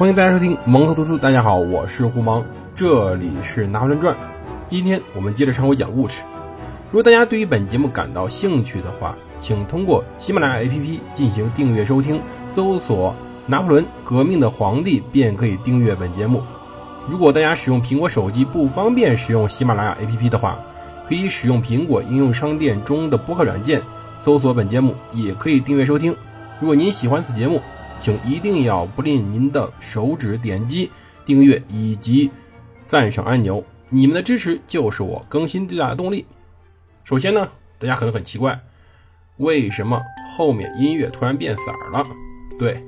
欢迎大家收听蒙特读书。大家好，我是胡芒，这里是拿破仑传。今天我们接着上回讲故事。如果大家对于本节目感到兴趣的话，请通过喜马拉雅 APP 进行订阅收听，搜索“拿破仑革命的皇帝”便可以订阅本节目。如果大家使用苹果手机不方便使用喜马拉雅 APP 的话，可以使用苹果应用商店中的播客软件搜索本节目，也可以订阅收听。如果您喜欢此节目，请一定要不吝您的手指点击订阅以及赞赏按钮，你们的支持就是我更新最大的动力。首先呢，大家可能很奇怪，为什么后面音乐突然变色了？对，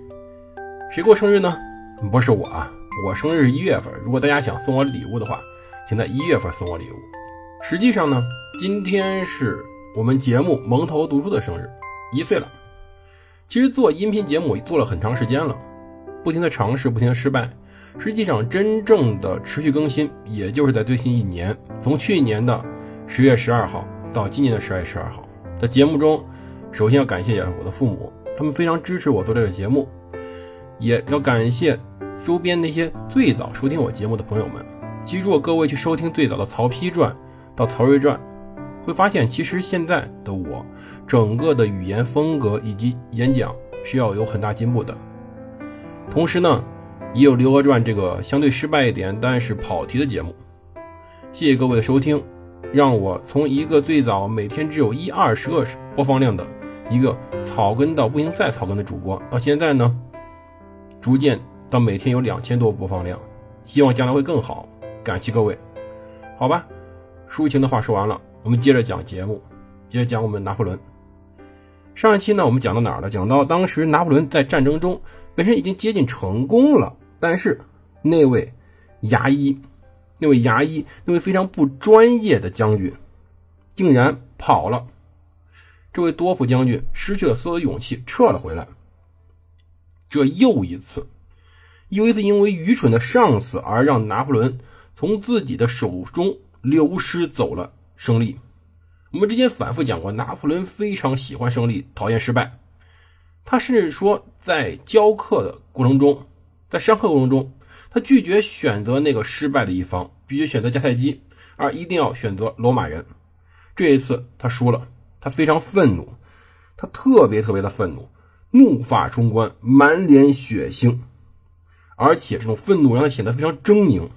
谁过生日呢？不是我啊，我生日一月份。如果大家想送我礼物的话，请在一月份送我礼物。实际上呢，今天是我们节目蒙头读书的生日，一岁了。其实做音频节目做了很长时间了，不停的尝试，不停的失败。实际上，真正的持续更新，也就是在最近一年，从去年的十月十二号到今年的十二月十二号，在节目中，首先要感谢一下我的父母，他们非常支持我做这个节目，也要感谢周边那些最早收听我节目的朋友们。其实，如果各位去收听最早的《曹丕传》到《曹睿传》。会发现，其实现在的我，整个的语言风格以及演讲是要有很大进步的。同时呢，也有《刘娥传》这个相对失败一点，但是跑题的节目。谢谢各位的收听，让我从一个最早每天只有一二十个播放量的一个草根到不行再草根的主播，到现在呢，逐渐到每天有两千多播放量，希望将来会更好。感谢各位，好吧，抒情的话说完了。我们接着讲节目，接着讲我们拿破仑。上一期呢，我们讲到哪儿了？讲到当时拿破仑在战争中本身已经接近成功了，但是那位牙医，那位牙医，那位非常不专业的将军，竟然跑了。这位多普将军失去了所有的勇气，撤了回来。这又一次，又一次因为愚蠢的上司而让拿破仑从自己的手中流失走了。胜利，我们之前反复讲过，拿破仑非常喜欢胜利，讨厌失败。他甚至说，在教课的过程中，在上课过程中，他拒绝选择那个失败的一方，拒绝选择迦太基，而一定要选择罗马人。这一次他输了，他非常愤怒，他特别特别的愤怒，怒发冲冠，满脸血腥，而且这种愤怒让他显得非常狰狞，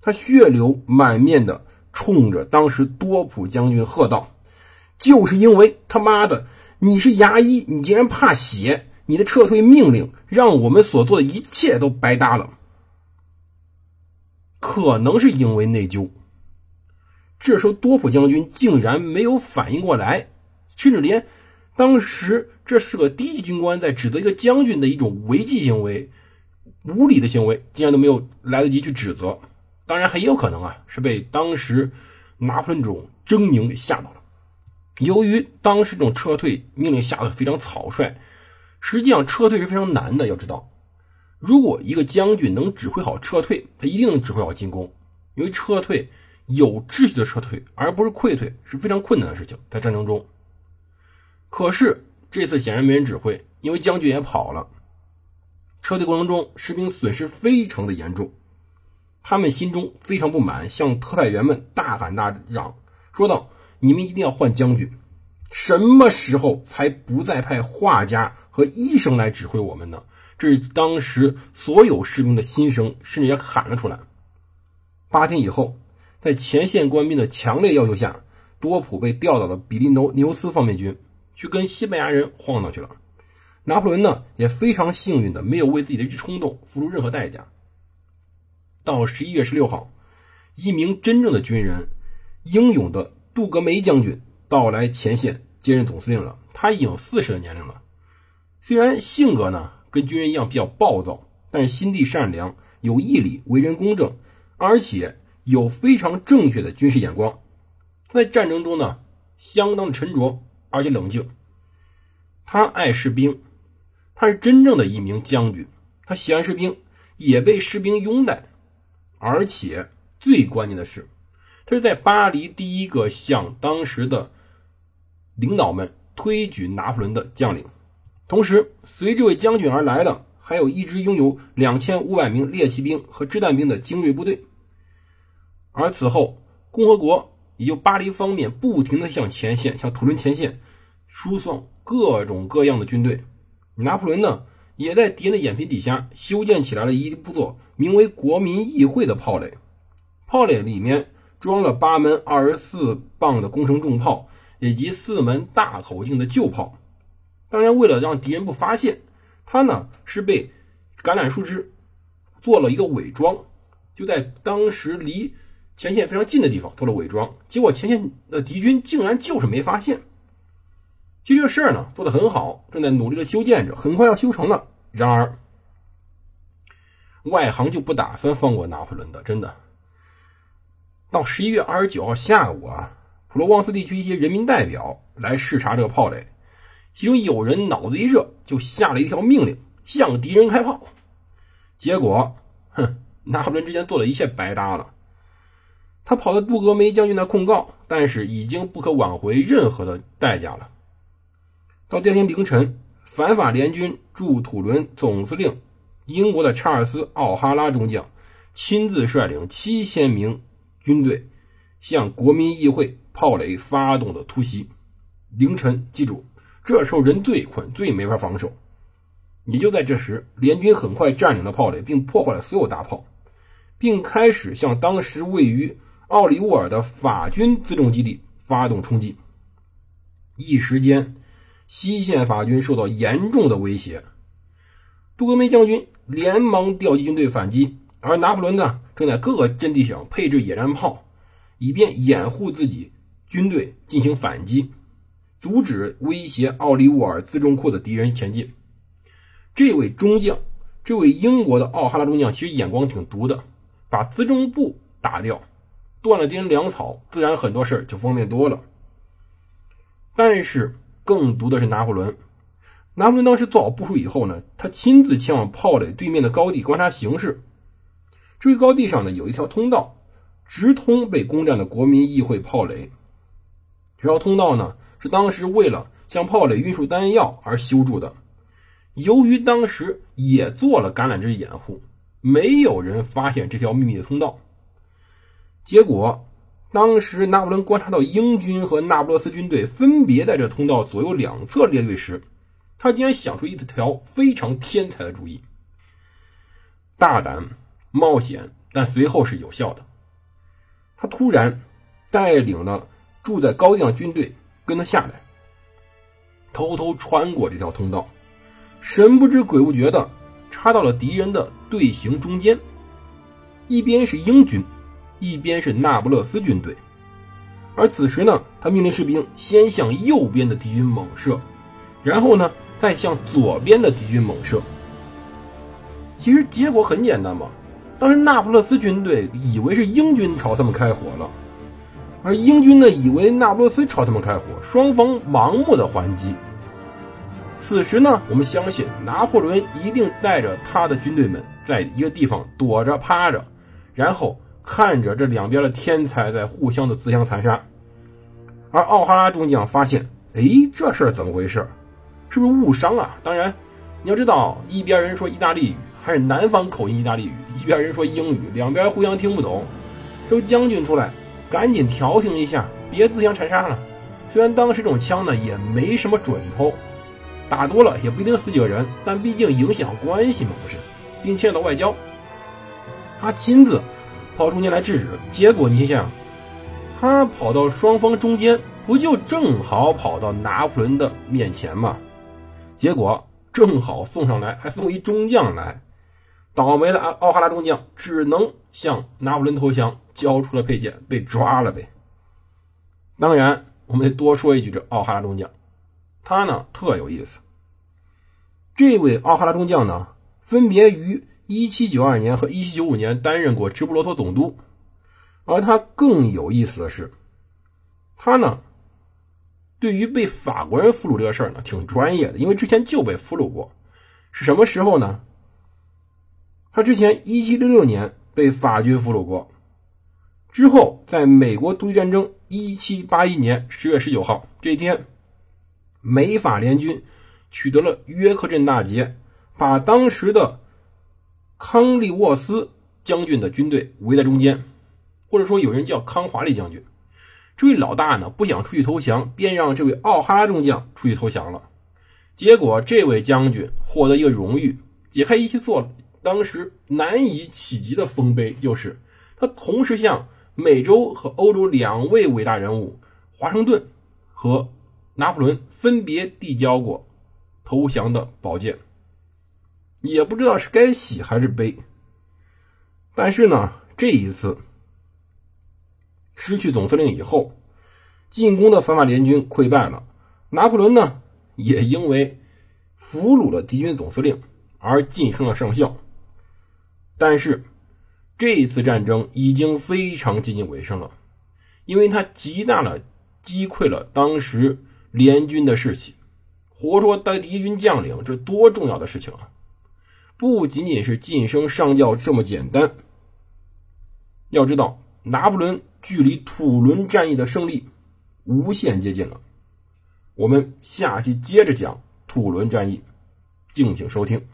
他血流满面的。冲着当时多普将军喝道：“就是因为他妈的你是牙医，你竟然怕血，你的撤退命令让我们所做的一切都白搭了。可能是因为内疚。”这时候多普将军竟然没有反应过来，甚至连当时这是个低级军官在指责一个将军的一种违纪行为、无理的行为，竟然都没有来得及去指责。当然，很有可能啊，是被当时拿破仑这种狰狞给吓到了。由于当时这种撤退命令下的非常草率，实际上撤退是非常难的。要知道，如果一个将军能指挥好撤退，他一定能指挥好进攻。因为撤退有秩序的撤退，而不是溃退，是非常困难的事情，在战争中。可是这次显然没人指挥，因为将军也跑了。撤退过程中，士兵损失非常的严重。他们心中非常不满，向特派员们大喊大嚷，说道：“你们一定要换将军！什么时候才不再派画家和医生来指挥我们呢？”这是当时所有士兵的心声，甚至也喊了出来。八天以后，在前线官兵的强烈要求下，多普被调到了比利牛牛斯方面军，去跟西班牙人晃荡去了。拿破仑呢，也非常幸运的没有为自己的一冲动付出任何代价。到十一月十六号，一名真正的军人、英勇的杜格梅将军到来前线接任总司令了。他已经有四十的年龄了，虽然性格呢跟军人一样比较暴躁，但是心地善良、有毅力、为人公正，而且有非常正确的军事眼光。他在战争中呢相当的沉着而且冷静。他爱士兵，他是真正的一名将军，他喜欢士兵，也被士兵拥戴。而且最关键的是，他是在巴黎第一个向当时的领导们推举拿破仑的将领。同时，随这位将军而来的还有一支拥有两千五百名猎骑兵和掷弹兵的精锐部队。而此后，共和国也就巴黎方面不停地向前线，向土伦前线输送各种各样的军队。拿破仑呢，也在敌人的眼皮底下修建起来了一部座名为“国民议会”的炮垒。炮垒里面装了八门二十四磅的工程重炮，以及四门大口径的旧炮。当然，为了让敌人不发现，他呢是被橄榄树枝做了一个伪装，就在当时离前线非常近的地方做了伪装。结果前线的敌军竟然就是没发现。其实这个事儿呢做得很好，正在努力的修建着，很快要修成了。然而，外行就不打算放过拿破仑的，真的。到十一月二十九号下午啊，普罗旺斯地区一些人民代表来视察这个炮垒，其中有人脑子一热，就下了一条命令，向敌人开炮。结果，哼，拿破仑之前做的一切白搭了。他跑到杜格梅将军那控告，但是已经不可挽回任何的代价了。到第二天凌晨，反法联军驻土伦总司令英国的查尔斯·奥哈拉中将亲自率领七千名军队向国民议会炮垒发动的突袭。凌晨，记住，这时候人最困，最没法防守。也就在这时，联军很快占领了炮垒，并破坏了所有大炮，并开始向当时位于奥里沃尔的法军辎重基地发动冲击。一时间。西线法军受到严重的威胁，杜格梅将军连忙调集军队反击，而拿破仑呢，正在各个阵地上配置野战炮，以便掩护自己军队进行反击，阻止威胁奥利沃尔辎重库的敌人前进。这位中将，这位英国的奥哈拉中将，其实眼光挺毒的，把辎重部打掉，断了敌人粮草，自然很多事就方便多了。但是。更毒的是拿破仑。拿破仑当时做好部署以后呢，他亲自前往炮垒对面的高地观察形势。这个高地上呢，有一条通道，直通被攻占的国民议会炮垒。这条通道呢，是当时为了向炮垒运输弹药而修筑的。由于当时也做了橄榄枝掩护，没有人发现这条秘密的通道。结果。当时拿破仑观察到英军和那不勒斯军队分别在这通道左右两侧列队时，他竟然想出一条非常天才的主意。大胆、冒险，但随后是有效的。他突然带领了住在高地上军队跟他下来，偷偷穿过这条通道，神不知鬼不觉的插到了敌人的队形中间，一边是英军。一边是那不勒斯军队，而此时呢，他命令士兵先向右边的敌军猛射，然后呢，再向左边的敌军猛射。其实结果很简单嘛，当时那不勒斯军队以为是英军朝他们开火了，而英军呢，以为那不勒斯朝他们开火，双方盲目的还击。此时呢，我们相信拿破仑一定带着他的军队们在一个地方躲着趴着，然后。看着这两边的天才在互相的自相残杀，而奥哈拉中将发现，哎，这事儿怎么回事？是不是误伤啊？当然，你要知道，一边人说意大利语，还是南方口音意大利语；一边人说英语，两边互相听不懂。这不将军出来，赶紧调停一下，别自相残杀了。虽然当时这种枪呢也没什么准头，打多了也不一定死几个人，但毕竟影响关系嘛，不是？并牵扯到外交，他亲自。跑中间来制止，结果你想，他跑到双方中间，不就正好跑到拿破仑的面前吗？结果正好送上来，还送一中将来，倒霉的奥奥哈拉中将只能向拿破仑投降，交出了佩剑，被抓了呗。当然，我们得多说一句，这奥哈拉中将，他呢特有意思。这位奥哈拉中将呢，分别于。一七九二年和一七九五年担任过直布罗陀总督，而他更有意思的是，他呢，对于被法国人俘虏这个事儿呢，挺专业的，因为之前就被俘虏过。是什么时候呢？他之前一七六六年被法军俘虏过，之后在美国独立战争一七八一年十月十九号这一天，美法联军取得了约克镇大捷。把当时的康利沃斯将军的军队围在中间，或者说有人叫康华利将军。这位老大呢不想出去投降，便让这位奥哈拉中将出去投降了。结果，这位将军获得一个荣誉，解开一切做当时难以企及的丰碑，就是他同时向美洲和欧洲两位伟大人物华盛顿和拿破仑分别递交过投降的宝剑。也不知道是该喜还是悲。但是呢，这一次失去总司令以后，进攻的反法联军溃败了，拿破仑呢？也因为俘虏了敌军总司令而晋升了上校，但是这一次战争已经非常接近尾声了，因为他极大的击溃了当时联军的士气，活捉当敌军将领，这多重要的事情啊！不仅仅是晋升上校这么简单，要知道拿破仑距离土伦战役的胜利无限接近了。我们下期接着讲土伦战役，敬请收听。